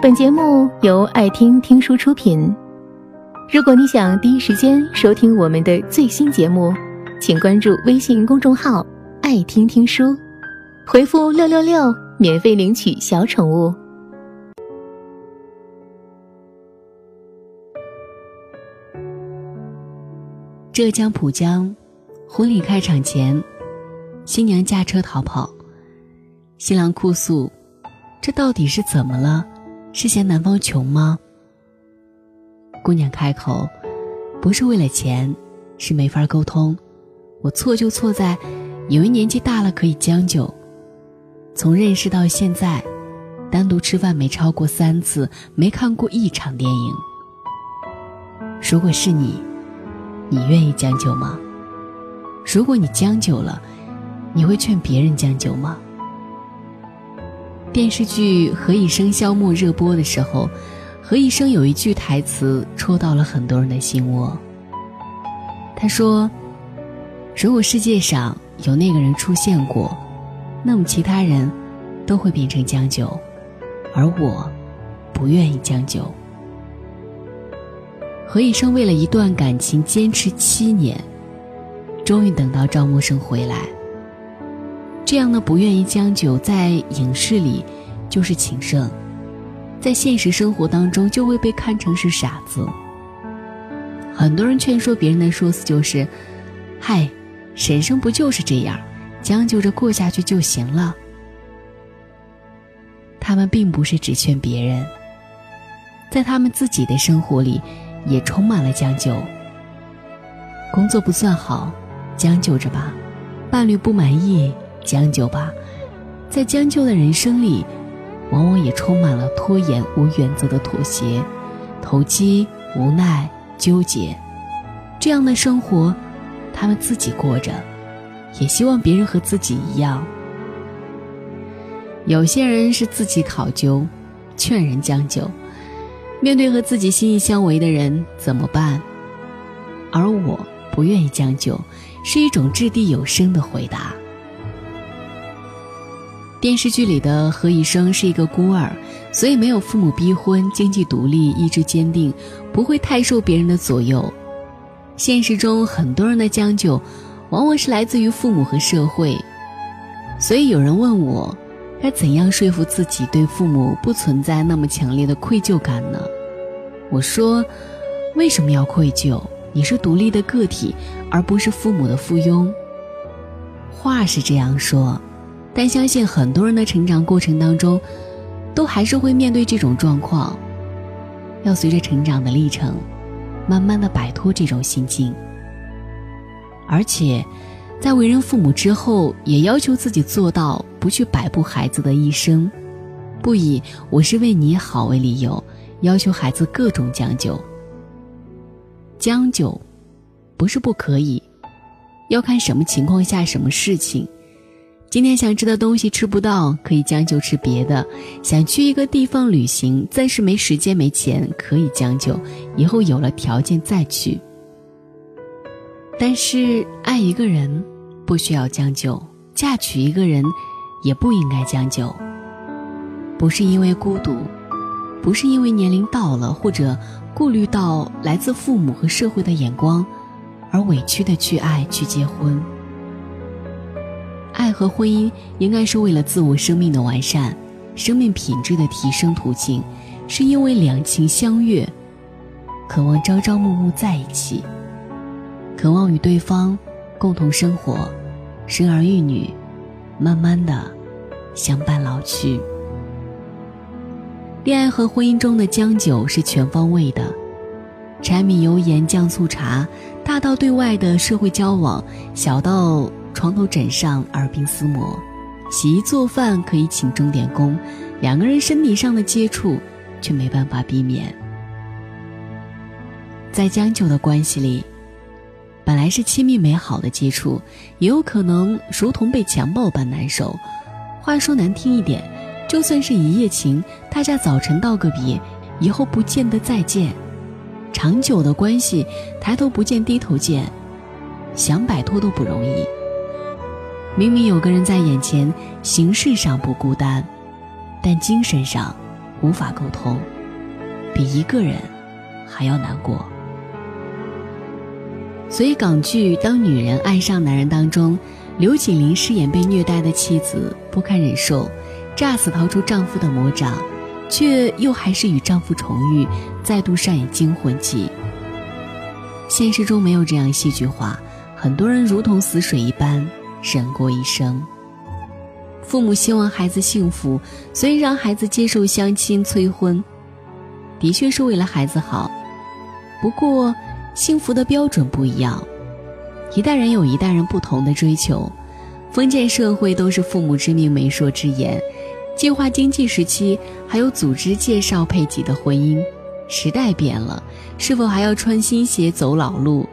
本节目由爱听听书出品。如果你想第一时间收听我们的最新节目，请关注微信公众号“爱听听书”，回复“六六六”免费领取小宠物。浙江浦江，婚礼开场前，新娘驾车逃跑，新郎哭诉：“这到底是怎么了？是嫌男方穷吗？”姑娘开口：“不是为了钱，是没法沟通。我错就错在，以为年纪大了可以将就。从认识到现在，单独吃饭没超过三次，没看过一场电影。如果是你。”你愿意将就吗？如果你将就了，你会劝别人将就吗？电视剧《何以笙箫默》热播的时候，何以笙有一句台词戳到了很多人的心窝。他说：“如果世界上有那个人出现过，那么其他人都会变成将就，而我，不愿意将就。”何以笙为了一段感情坚持七年，终于等到赵默笙回来。这样的不愿意将就，在影视里就是情圣，在现实生活当中就会被看成是傻子。很多人劝说别人的说辞就是：“嗨，人生不就是这样，将就着过下去就行了。”他们并不是只劝别人，在他们自己的生活里。也充满了将就。工作不算好，将就着吧；伴侣不满意，将就吧。在将就的人生里，往往也充满了拖延、无原则的妥协、投机、无奈、纠结。这样的生活，他们自己过着，也希望别人和自己一样。有些人是自己考究，劝人将就。面对和自己心意相违的人怎么办？而我不愿意将就，是一种掷地有声的回答。电视剧里的何以笙是一个孤儿，所以没有父母逼婚，经济独立，意志坚定，不会太受别人的左右。现实中很多人的将就，往往是来自于父母和社会。所以有人问我。该怎样说服自己对父母不存在那么强烈的愧疚感呢？我说，为什么要愧疚？你是独立的个体，而不是父母的附庸。话是这样说，但相信很多人的成长过程当中，都还是会面对这种状况。要随着成长的历程，慢慢的摆脱这种心境。而且，在为人父母之后，也要求自己做到。不去摆布孩子的一生，不以我是为你好为理由，要求孩子各种将就。将就，不是不可以，要看什么情况下什么事情。今天想吃的东西吃不到，可以将就吃别的；想去一个地方旅行，暂时没时间没钱，可以将就，以后有了条件再去。但是爱一个人，不需要将就；嫁娶一个人。也不应该将就，不是因为孤独，不是因为年龄到了，或者顾虑到来自父母和社会的眼光，而委屈的去爱、去结婚。爱和婚姻应该是为了自我生命的完善、生命品质的提升途径，是因为两情相悦，渴望朝朝暮暮在一起，渴望与对方共同生活，生儿育女。慢慢的，相伴老去。恋爱和婚姻中的将就，是全方位的，柴米油盐酱醋茶，大到对外的社会交往，小到床头枕上耳鬓厮磨，洗衣做饭可以请钟点工，两个人身体上的接触，却没办法避免。在将就的关系里。本来是亲密美好的接触，也有可能如同被强暴般难受。话说难听一点，就算是一夜情，大家早晨道个别，以后不见得再见。长久的关系，抬头不见低头见，想摆脱都不容易。明明有个人在眼前，形式上不孤单，但精神上无法沟通，比一个人还要难过。所以，港剧《当女人爱上男人》当中，刘锦麟饰演被虐待的妻子，不堪忍受，炸死逃出丈夫的魔掌，却又还是与丈夫重遇，再度上演惊魂记。现实中没有这样戏剧化，很多人如同死水一般人过一生。父母希望孩子幸福，所以让孩子接受相亲催婚，的确是为了孩子好。不过，幸福的标准不一样，一代人有一代人不同的追求。封建社会都是父母之命媒妁之言，计划经济时期还有组织介绍配给的婚姻。时代变了，是否还要穿新鞋走老路？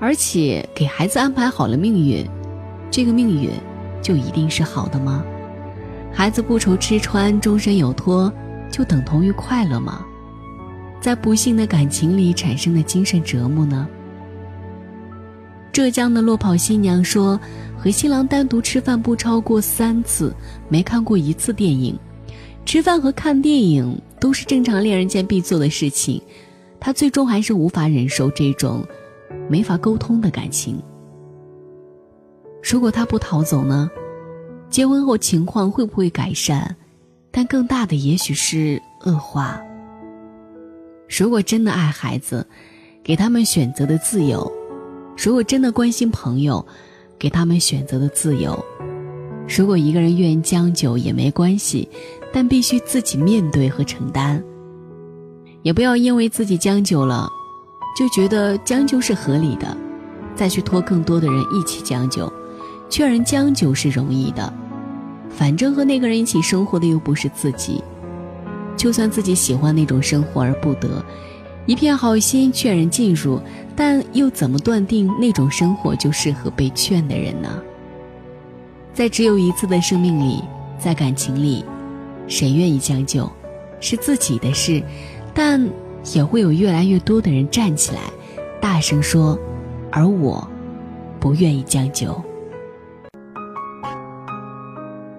而且给孩子安排好了命运，这个命运就一定是好的吗？孩子不愁吃穿，终身有托，就等同于快乐吗？在不幸的感情里产生的精神折磨呢？浙江的落跑新娘说，和新郎单独吃饭不超过三次，没看过一次电影。吃饭和看电影都是正常恋人间必做的事情，她最终还是无法忍受这种没法沟通的感情。如果他不逃走呢？结婚后情况会不会改善？但更大的也许是恶化。如果真的爱孩子，给他们选择的自由；如果真的关心朋友，给他们选择的自由。如果一个人愿意将就也没关系，但必须自己面对和承担。也不要因为自己将就了，就觉得将就是合理的，再去拖更多的人一起将就。劝人将就是容易的。反正和那个人一起生活的又不是自己，就算自己喜欢那种生活而不得，一片好心劝人进入，但又怎么断定那种生活就适合被劝的人呢？在只有一次的生命里，在感情里，谁愿意将就，是自己的事，但也会有越来越多的人站起来，大声说，而我，不愿意将就。